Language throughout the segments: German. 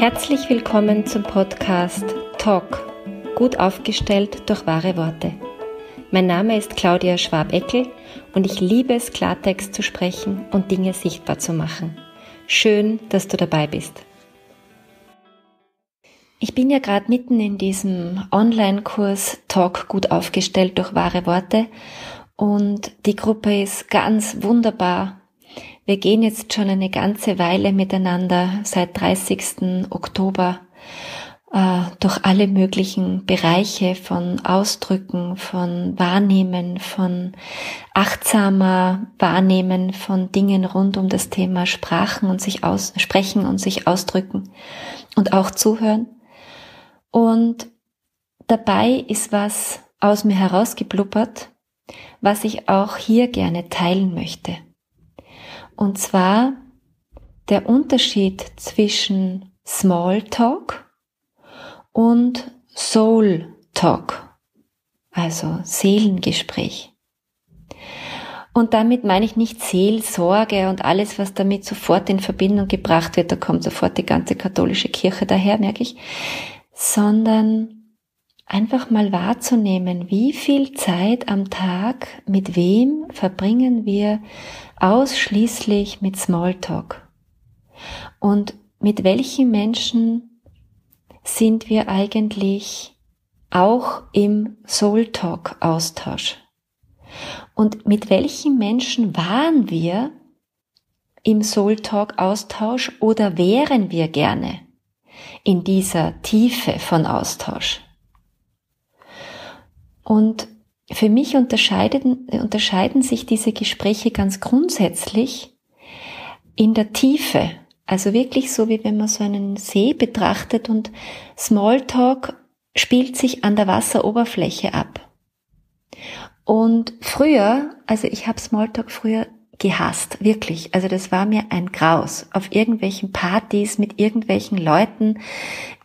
Herzlich willkommen zum Podcast Talk, gut aufgestellt durch wahre Worte. Mein Name ist Claudia Schwab-Eckel und ich liebe es, Klartext zu sprechen und Dinge sichtbar zu machen. Schön, dass du dabei bist. Ich bin ja gerade mitten in diesem Online-Kurs Talk gut aufgestellt durch wahre Worte und die Gruppe ist ganz wunderbar wir gehen jetzt schon eine ganze Weile miteinander seit 30. Oktober äh, durch alle möglichen Bereiche von Ausdrücken, von Wahrnehmen, von achtsamer Wahrnehmen von Dingen rund um das Thema Sprachen und sich aus, sprechen und sich ausdrücken und auch zuhören. Und dabei ist was aus mir herausgeblubbert, was ich auch hier gerne teilen möchte. Und zwar der Unterschied zwischen Smalltalk und Soul Talk, also Seelengespräch. Und damit meine ich nicht Seelsorge und alles, was damit sofort in Verbindung gebracht wird, da kommt sofort die ganze katholische Kirche daher, merke ich, sondern einfach mal wahrzunehmen, wie viel Zeit am Tag mit wem verbringen wir ausschließlich mit Smalltalk? Und mit welchen Menschen sind wir eigentlich auch im Soul Talk Austausch? Und mit welchen Menschen waren wir im Soul Talk Austausch oder wären wir gerne in dieser Tiefe von Austausch? Und für mich unterscheiden, unterscheiden sich diese Gespräche ganz grundsätzlich in der Tiefe. Also wirklich so, wie wenn man so einen See betrachtet und Smalltalk spielt sich an der Wasseroberfläche ab. Und früher, also ich habe Smalltalk früher gehasst, wirklich. Also das war mir ein Graus, auf irgendwelchen Partys mit irgendwelchen Leuten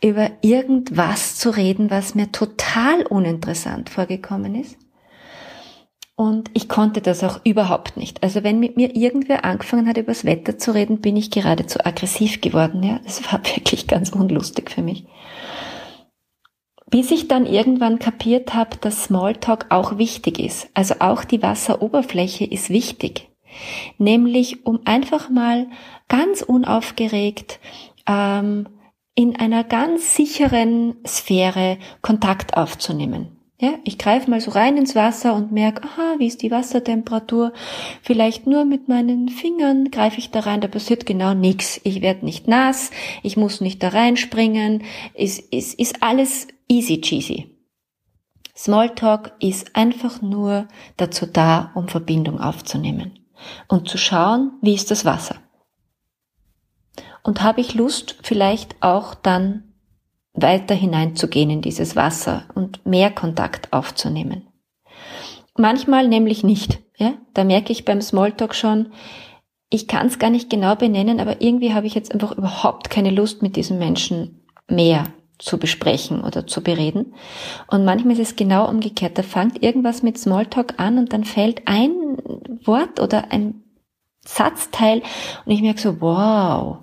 über irgendwas zu reden, was mir total uninteressant vorgekommen ist. Und ich konnte das auch überhaupt nicht. Also wenn mit mir irgendwer angefangen hat, über das Wetter zu reden, bin ich geradezu aggressiv geworden. Ja, das war wirklich ganz unlustig für mich. Bis ich dann irgendwann kapiert habe, dass Smalltalk auch wichtig ist. Also auch die Wasseroberfläche ist wichtig. Nämlich um einfach mal ganz unaufgeregt ähm, in einer ganz sicheren Sphäre Kontakt aufzunehmen. Ja, ich greife mal so rein ins Wasser und merke, aha, wie ist die Wassertemperatur? Vielleicht nur mit meinen Fingern greife ich da rein, da passiert genau nichts. Ich werde nicht nass, ich muss nicht da reinspringen, es ist, ist, ist alles easy cheesy. Smalltalk ist einfach nur dazu da, um Verbindung aufzunehmen und zu schauen, wie ist das Wasser. Und habe ich Lust, vielleicht auch dann weiter hineinzugehen in dieses Wasser und mehr Kontakt aufzunehmen. Manchmal nämlich nicht. Ja? Da merke ich beim Smalltalk schon, ich kann es gar nicht genau benennen, aber irgendwie habe ich jetzt einfach überhaupt keine Lust, mit diesem Menschen mehr zu besprechen oder zu bereden. Und manchmal ist es genau umgekehrt. Da fängt irgendwas mit Smalltalk an und dann fällt ein Wort oder ein Satzteil und ich merke so, wow,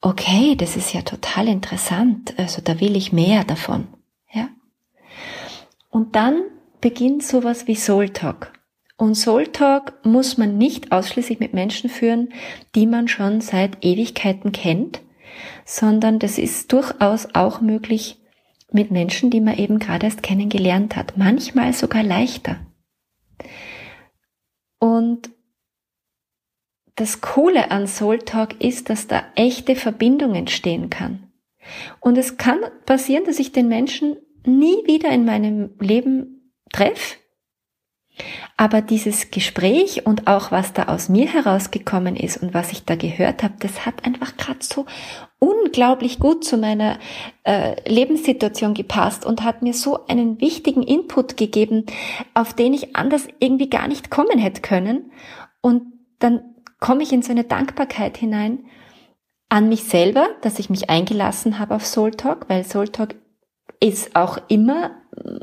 okay, das ist ja total interessant, also da will ich mehr davon, ja. Und dann beginnt sowas wie Soul Talk. Und Soul Talk muss man nicht ausschließlich mit Menschen führen, die man schon seit Ewigkeiten kennt, sondern das ist durchaus auch möglich mit Menschen, die man eben gerade erst kennengelernt hat. Manchmal sogar leichter. Und das Coole an Soul Talk ist, dass da echte Verbindung entstehen kann. Und es kann passieren, dass ich den Menschen nie wieder in meinem Leben treffe. Aber dieses Gespräch und auch was da aus mir herausgekommen ist und was ich da gehört habe, das hat einfach gerade so unglaublich gut zu meiner äh, Lebenssituation gepasst und hat mir so einen wichtigen Input gegeben, auf den ich anders irgendwie gar nicht kommen hätte können. Und dann komme ich in so eine Dankbarkeit hinein an mich selber, dass ich mich eingelassen habe auf Soul Talk, weil Soul Talk ist auch immer,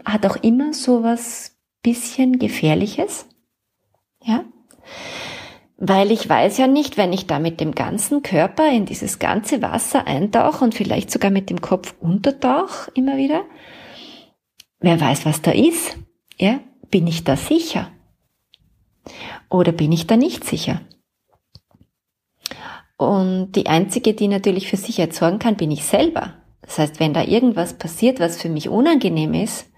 hat auch immer so was bisschen Gefährliches. Ja. weil ich weiß ja nicht, wenn ich da mit dem ganzen Körper in dieses ganze Wasser eintauche und vielleicht sogar mit dem Kopf untertauche immer wieder, wer weiß, was da ist, ja, bin ich da sicher? Oder bin ich da nicht sicher? Und die einzige, die natürlich für Sicherheit sorgen kann, bin ich selber. Das heißt, wenn da irgendwas passiert, was für mich unangenehm ist,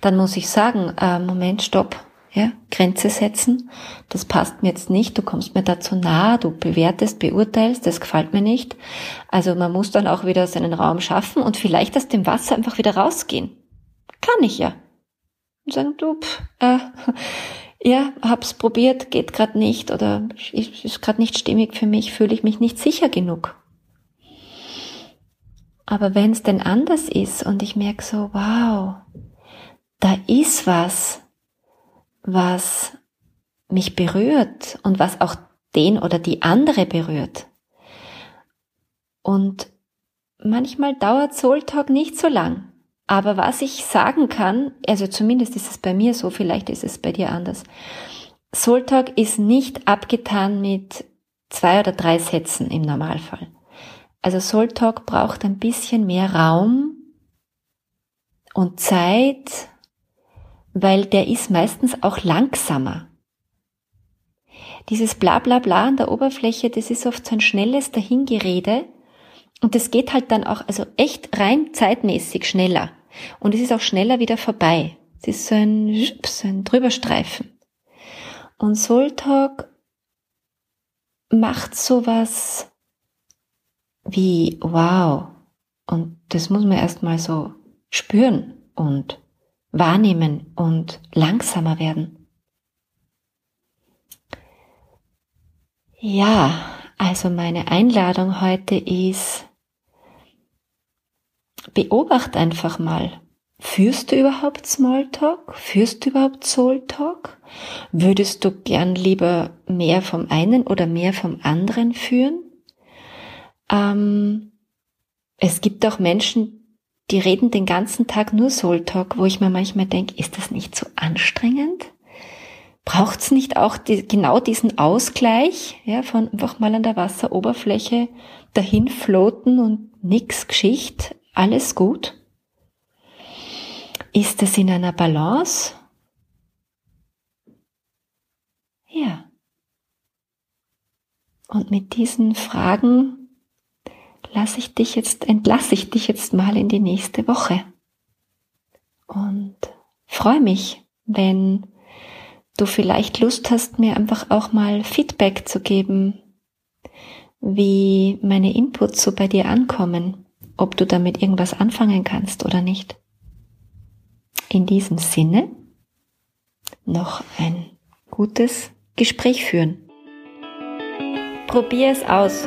dann muss ich sagen, äh, Moment, stopp, ja, Grenze setzen, das passt mir jetzt nicht, du kommst mir dazu nah, du bewertest, beurteilst, das gefällt mir nicht. Also man muss dann auch wieder seinen Raum schaffen und vielleicht aus dem Wasser einfach wieder rausgehen. Kann ich ja. Und sagen, du, pff, äh, ja, hab's probiert, geht gerade nicht oder ist, gerade nicht stimmig für mich, fühle ich mich nicht sicher genug. Aber wenn es denn anders ist und ich merke so, wow, da ist was, was mich berührt und was auch den oder die andere berührt. Und manchmal dauert Soul Talk nicht so lang. Aber was ich sagen kann, also zumindest ist es bei mir so, vielleicht ist es bei dir anders. Soul Talk ist nicht abgetan mit zwei oder drei Sätzen im Normalfall. Also Soul Talk braucht ein bisschen mehr Raum und Zeit weil der ist meistens auch langsamer. Dieses Blablabla Bla Bla an der Oberfläche, das ist oft so ein schnelles Dahingerede und das geht halt dann auch, also echt rein zeitmäßig schneller. Und es ist auch schneller wieder vorbei. Es ist so ein, so ein Drüberstreifen. Und Soul Talk macht sowas wie wow. Und das muss man erstmal so spüren und wahrnehmen und langsamer werden. Ja, also meine Einladung heute ist, beobacht einfach mal, führst du überhaupt Smalltalk? Führst du überhaupt Soultalk? Würdest du gern lieber mehr vom einen oder mehr vom anderen führen? Ähm, es gibt auch Menschen, die reden den ganzen Tag nur Soul Talk, wo ich mir manchmal denke, ist das nicht so anstrengend? Braucht es nicht auch die, genau diesen Ausgleich, ja, von einfach mal an der Wasseroberfläche dahin floaten und nix Geschicht, alles gut? Ist es in einer Balance? Ja. Und mit diesen Fragen lasse ich dich jetzt, entlasse ich dich jetzt mal in die nächste Woche. Und freue mich, wenn du vielleicht Lust hast, mir einfach auch mal Feedback zu geben, wie meine Inputs so bei dir ankommen, ob du damit irgendwas anfangen kannst oder nicht. In diesem Sinne noch ein gutes Gespräch führen. Probier es aus.